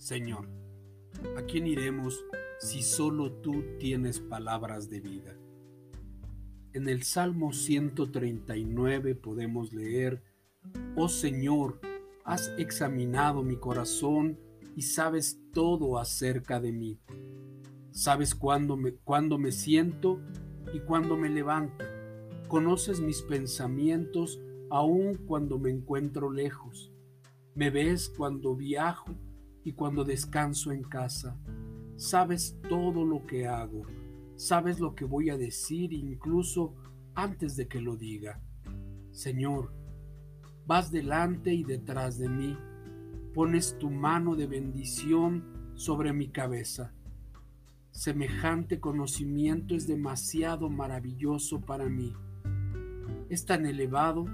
Señor, ¿a quién iremos si solo tú tienes palabras de vida? En el Salmo 139 podemos leer, Oh Señor, has examinado mi corazón y sabes todo acerca de mí. Sabes cuándo me, cuándo me siento y cuándo me levanto. Conoces mis pensamientos aun cuando me encuentro lejos. Me ves cuando viajo y cuando descanso en casa. Sabes todo lo que hago. Sabes lo que voy a decir incluso antes de que lo diga. Señor, vas delante y detrás de mí. Pones tu mano de bendición sobre mi cabeza. Semejante conocimiento es demasiado maravilloso para mí. Es tan elevado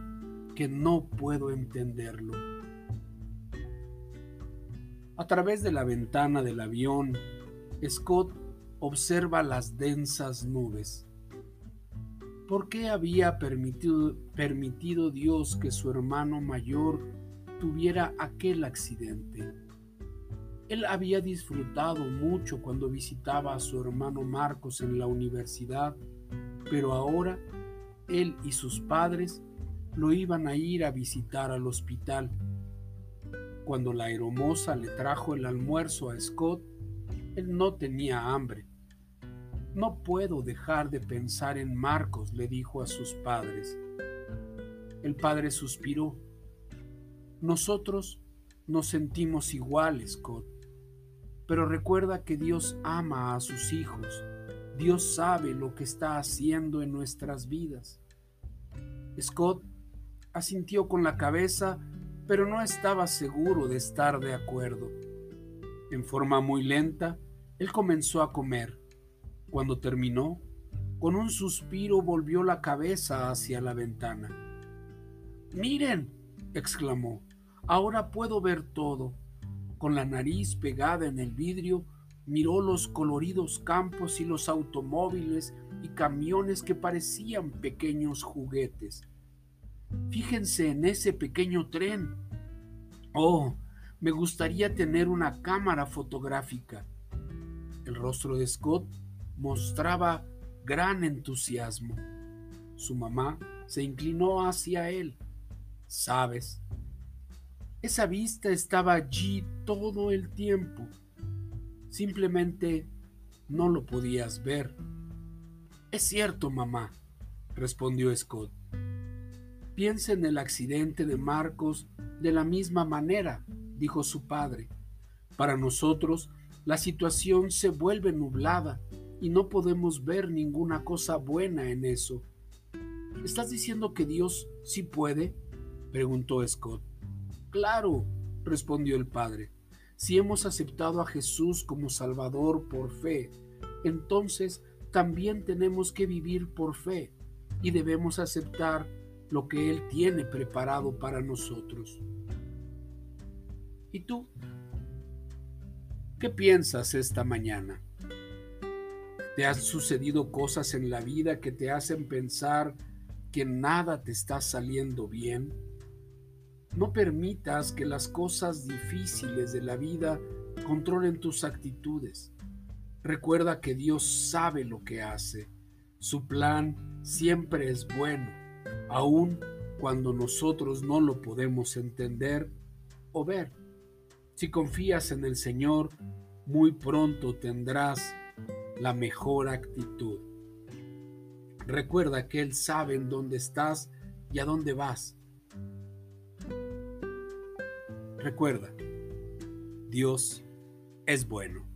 que no puedo entenderlo. A través de la ventana del avión, Scott observa las densas nubes. ¿Por qué había permitido, permitido Dios que su hermano mayor tuviera aquel accidente? Él había disfrutado mucho cuando visitaba a su hermano Marcos en la universidad, pero ahora él y sus padres lo iban a ir a visitar al hospital. Cuando la aeromoza le trajo el almuerzo a Scott, él no tenía hambre. No puedo dejar de pensar en Marcos, le dijo a sus padres. El padre suspiró. Nosotros nos sentimos iguales, Scott. Pero recuerda que Dios ama a sus hijos. Dios sabe lo que está haciendo en nuestras vidas. Scott asintió con la cabeza, pero no estaba seguro de estar de acuerdo. En forma muy lenta, él comenzó a comer. Cuando terminó, con un suspiro volvió la cabeza hacia la ventana. Miren, exclamó, ahora puedo ver todo. Con la nariz pegada en el vidrio, miró los coloridos campos y los automóviles y camiones que parecían pequeños juguetes. Fíjense en ese pequeño tren. Oh, me gustaría tener una cámara fotográfica. El rostro de Scott mostraba gran entusiasmo. Su mamá se inclinó hacia él. Sabes, esa vista estaba allí todo el tiempo. Simplemente no lo podías ver. Es cierto, mamá, respondió Scott. Piensa en el accidente de Marcos de la misma manera, dijo su padre. Para nosotros, la situación se vuelve nublada y no podemos ver ninguna cosa buena en eso. ¿Estás diciendo que Dios sí puede? preguntó Scott. Claro, respondió el padre. Si hemos aceptado a Jesús como Salvador por fe, entonces también tenemos que vivir por fe y debemos aceptar lo que Él tiene preparado para nosotros. ¿Y tú? ¿Qué piensas esta mañana? ¿Te han sucedido cosas en la vida que te hacen pensar que nada te está saliendo bien? No permitas que las cosas difíciles de la vida controlen tus actitudes. Recuerda que Dios sabe lo que hace. Su plan siempre es bueno aun cuando nosotros no lo podemos entender o ver. Si confías en el Señor, muy pronto tendrás la mejor actitud. Recuerda que Él sabe en dónde estás y a dónde vas. Recuerda, Dios es bueno.